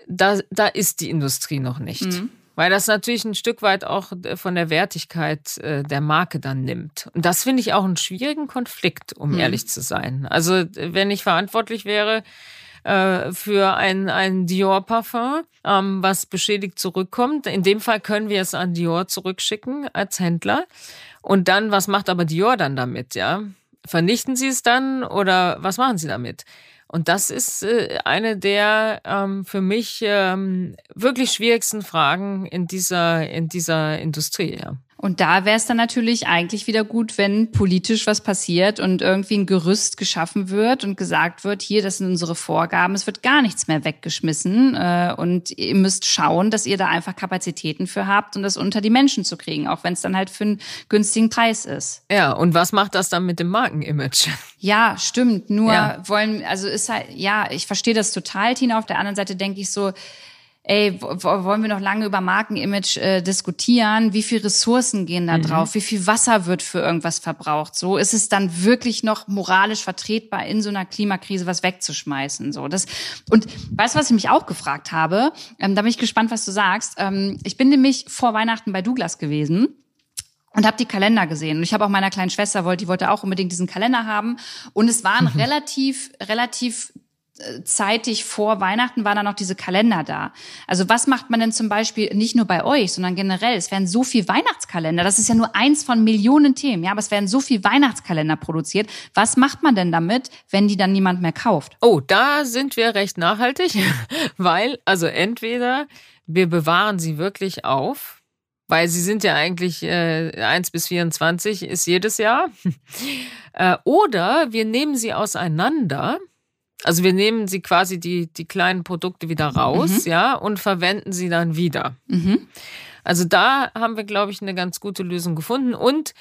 da, da ist die Industrie noch nicht. Mhm. Weil das natürlich ein Stück weit auch von der Wertigkeit äh, der Marke dann nimmt. Und das finde ich auch einen schwierigen Konflikt, um mhm. ehrlich zu sein. Also wenn ich verantwortlich wäre, äh, für ein, ein Dior-Parfum, ähm, was beschädigt zurückkommt. In dem Fall können wir es an Dior zurückschicken als Händler. Und dann, was macht aber Dior dann damit, ja? Vernichten Sie es dann oder was machen Sie damit? Und das ist äh, eine der ähm, für mich ähm, wirklich schwierigsten Fragen in dieser, in dieser Industrie. Ja. Und da wäre es dann natürlich eigentlich wieder gut, wenn politisch was passiert und irgendwie ein Gerüst geschaffen wird und gesagt wird, hier, das sind unsere Vorgaben, es wird gar nichts mehr weggeschmissen äh, und ihr müsst schauen, dass ihr da einfach Kapazitäten für habt, um das unter die Menschen zu kriegen, auch wenn es dann halt für einen günstigen Preis ist. Ja, und was macht das dann mit dem Markenimage? Ja, stimmt. Nur ja. wollen, also ist halt, ja, ich verstehe das total, Tina. Auf der anderen Seite denke ich so, ey, wollen wir noch lange über Markenimage äh, diskutieren? Wie viel Ressourcen gehen da mhm. drauf? Wie viel Wasser wird für irgendwas verbraucht? So ist es dann wirklich noch moralisch vertretbar, in so einer Klimakrise was wegzuschmeißen? So das und weißt du, was ich mich auch gefragt habe? Ähm, da bin ich gespannt, was du sagst. Ähm, ich bin nämlich vor Weihnachten bei Douglas gewesen und habe die Kalender gesehen und ich habe auch meiner kleinen Schwester wollte die wollte auch unbedingt diesen Kalender haben und es waren relativ relativ zeitig vor Weihnachten waren da noch diese Kalender da. Also was macht man denn zum Beispiel nicht nur bei euch, sondern generell? Es werden so viel Weihnachtskalender. Das ist ja nur eins von Millionen Themen. Ja, aber es werden so viel Weihnachtskalender produziert. Was macht man denn damit, wenn die dann niemand mehr kauft? Oh, da sind wir recht nachhaltig, weil also entweder wir bewahren sie wirklich auf, weil sie sind ja eigentlich äh, 1 bis 24 ist jedes Jahr. äh, oder wir nehmen sie auseinander also wir nehmen sie quasi die, die kleinen Produkte wieder raus, mhm. ja, und verwenden sie dann wieder. Mhm. Also da haben wir, glaube ich, eine ganz gute Lösung gefunden. Und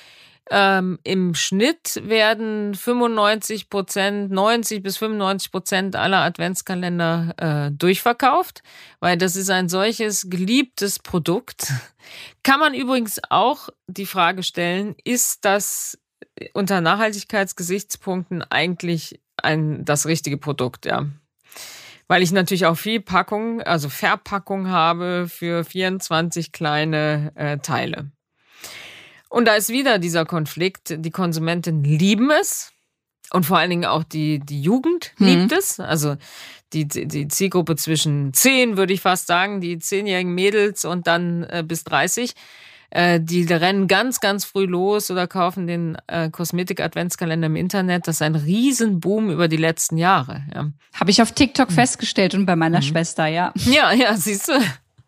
ähm, im Schnitt werden 95 Prozent, 90 bis 95 Prozent aller Adventskalender äh, durchverkauft, weil das ist ein solches geliebtes Produkt. Kann man übrigens auch die Frage stellen, ist das unter Nachhaltigkeitsgesichtspunkten eigentlich ein, das richtige Produkt, ja. Weil ich natürlich auch viel Packung, also Verpackung habe für 24 kleine äh, Teile. Und da ist wieder dieser Konflikt. Die Konsumenten lieben es. Und vor allen Dingen auch die, die Jugend mhm. liebt es. Also die, die Zielgruppe zwischen 10, würde ich fast sagen, die zehnjährigen Mädels und dann äh, bis 30 äh, die rennen ganz, ganz früh los oder kaufen den äh, Kosmetik-Adventskalender im Internet. Das ist ein Riesenboom über die letzten Jahre. Ja. Habe ich auf TikTok mhm. festgestellt und bei meiner mhm. Schwester, ja. Ja, ja, siehst du.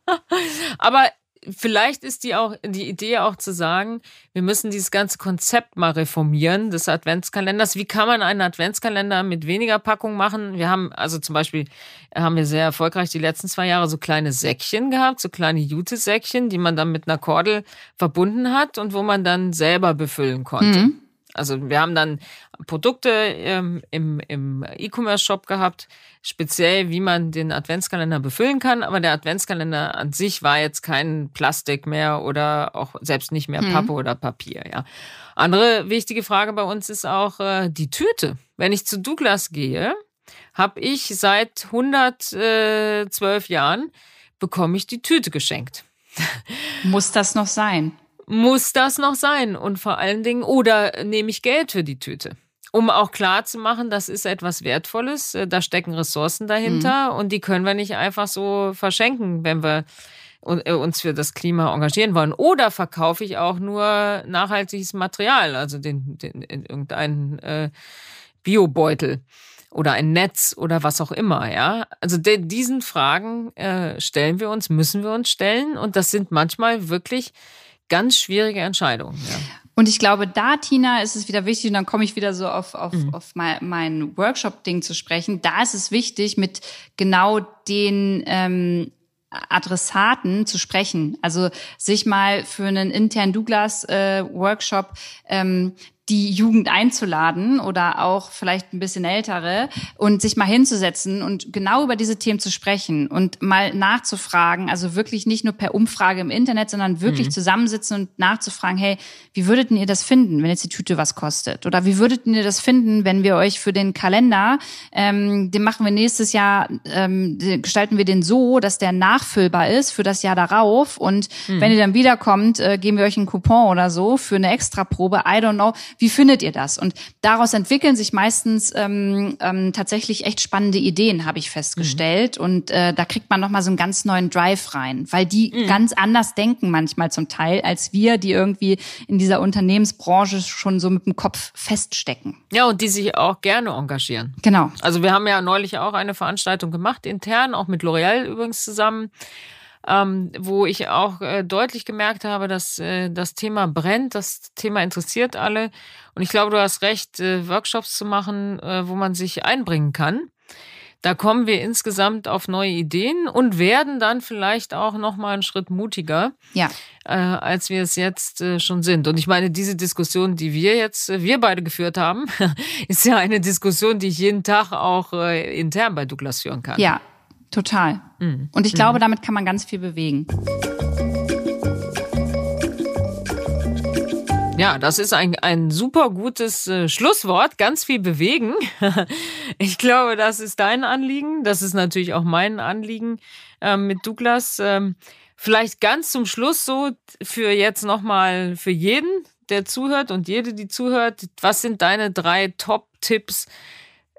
Aber vielleicht ist die auch die Idee auch zu sagen, wir müssen dieses ganze Konzept mal reformieren des Adventskalenders. Wie kann man einen Adventskalender mit weniger Packung machen? Wir haben also zum Beispiel haben wir sehr erfolgreich die letzten zwei Jahre so kleine Säckchen gehabt, so kleine Jute-Säckchen, die man dann mit einer Kordel verbunden hat und wo man dann selber befüllen konnte. Mhm. Also wir haben dann Produkte ähm, im, im E-Commerce-Shop gehabt, speziell wie man den Adventskalender befüllen kann. Aber der Adventskalender an sich war jetzt kein Plastik mehr oder auch selbst nicht mehr mhm. Pappe oder Papier. Ja. Andere wichtige Frage bei uns ist auch äh, die Tüte. Wenn ich zu Douglas gehe, habe ich seit 112 Jahren bekomme ich die Tüte geschenkt. Muss das noch sein? Muss das noch sein? Und vor allen Dingen, oder nehme ich Geld für die Tüte? Um auch klar zu machen, das ist etwas Wertvolles, äh, da stecken Ressourcen dahinter mhm. und die können wir nicht einfach so verschenken, wenn wir äh, uns für das Klima engagieren wollen. Oder verkaufe ich auch nur nachhaltiges Material, also den, den in irgendeinen äh, Biobeutel oder ein Netz oder was auch immer, ja. Also de, diesen Fragen äh, stellen wir uns, müssen wir uns stellen und das sind manchmal wirklich ganz schwierige Entscheidungen. Ja. Und ich glaube, da, Tina, ist es wieder wichtig, und dann komme ich wieder so auf, auf, mhm. auf mein, mein Workshop-Ding zu sprechen. Da ist es wichtig, mit genau den ähm, Adressaten zu sprechen. Also sich mal für einen internen Douglas-Workshop äh, ähm, die Jugend einzuladen oder auch vielleicht ein bisschen ältere und sich mal hinzusetzen und genau über diese Themen zu sprechen und mal nachzufragen, also wirklich nicht nur per Umfrage im Internet, sondern wirklich mhm. zusammensitzen und nachzufragen, hey, wie würdet ihr das finden, wenn jetzt die Tüte was kostet? Oder wie würdet ihr das finden, wenn wir euch für den Kalender, ähm, den machen wir nächstes Jahr, ähm, gestalten wir den so, dass der nachfüllbar ist für das Jahr darauf und mhm. wenn ihr dann wiederkommt, äh, geben wir euch einen Coupon oder so für eine Extraprobe, I don't know wie findet ihr das? Und daraus entwickeln sich meistens ähm, ähm, tatsächlich echt spannende Ideen, habe ich festgestellt. Mhm. Und äh, da kriegt man nochmal so einen ganz neuen Drive rein, weil die mhm. ganz anders denken manchmal zum Teil, als wir, die irgendwie in dieser Unternehmensbranche schon so mit dem Kopf feststecken. Ja, und die sich auch gerne engagieren. Genau. Also wir haben ja neulich auch eine Veranstaltung gemacht, intern, auch mit L'Oreal übrigens zusammen ähm, wo ich auch äh, deutlich gemerkt habe, dass äh, das Thema brennt, das Thema interessiert alle. Und ich glaube, du hast recht, äh, Workshops zu machen, äh, wo man sich einbringen kann. Da kommen wir insgesamt auf neue Ideen und werden dann vielleicht auch noch mal einen Schritt mutiger, ja. äh, als wir es jetzt äh, schon sind. Und ich meine, diese Diskussion, die wir jetzt, wir beide geführt haben, ist ja eine Diskussion, die ich jeden Tag auch intern bei Douglas führen kann. Ja, Total. Mhm. Und ich glaube, mhm. damit kann man ganz viel bewegen. Ja, das ist ein, ein super gutes äh, Schlusswort. Ganz viel bewegen. ich glaube, das ist dein Anliegen. Das ist natürlich auch mein Anliegen äh, mit Douglas. Ähm, vielleicht ganz zum Schluss so für jetzt nochmal für jeden, der zuhört und jede, die zuhört. Was sind deine drei Top-Tipps,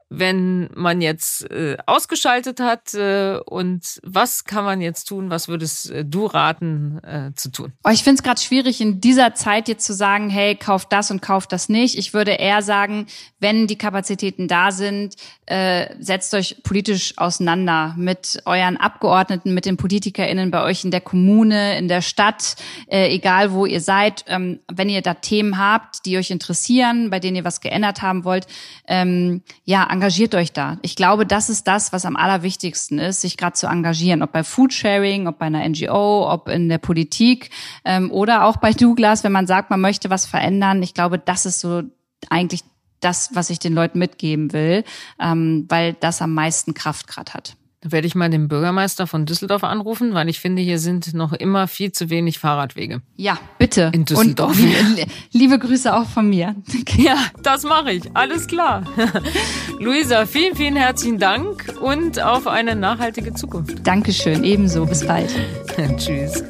wenn man jetzt äh, ausgeschaltet hat äh, und was kann man jetzt tun? Was würdest äh, du raten äh, zu tun? Oh, ich finde es gerade schwierig in dieser Zeit jetzt zu sagen, hey, kauft das und kauft das nicht. Ich würde eher sagen, wenn die Kapazitäten da sind, äh, setzt euch politisch auseinander mit euren Abgeordneten, mit den PolitikerInnen bei euch in der Kommune, in der Stadt, äh, egal wo ihr seid. Ähm, wenn ihr da Themen habt, die euch interessieren, bei denen ihr was geändert haben wollt, ähm, ja, engagiert euch da. Ich glaube, das ist das, was am allerwichtigsten ist, sich gerade zu engagieren, ob bei Foodsharing, ob bei einer NGO, ob in der Politik ähm, oder auch bei Douglas, wenn man sagt, man möchte was verändern. Ich glaube, das ist so eigentlich das, was ich den Leuten mitgeben will, ähm, weil das am meisten Kraft gerade hat. Da werde ich mal den Bürgermeister von Düsseldorf anrufen, weil ich finde, hier sind noch immer viel zu wenig Fahrradwege. Ja, bitte. In Düsseldorf. Und liebe, liebe Grüße auch von mir. Ja, das mache ich. Alles klar. Luisa, vielen, vielen herzlichen Dank und auf eine nachhaltige Zukunft. Dankeschön, ebenso. Bis bald. Tschüss.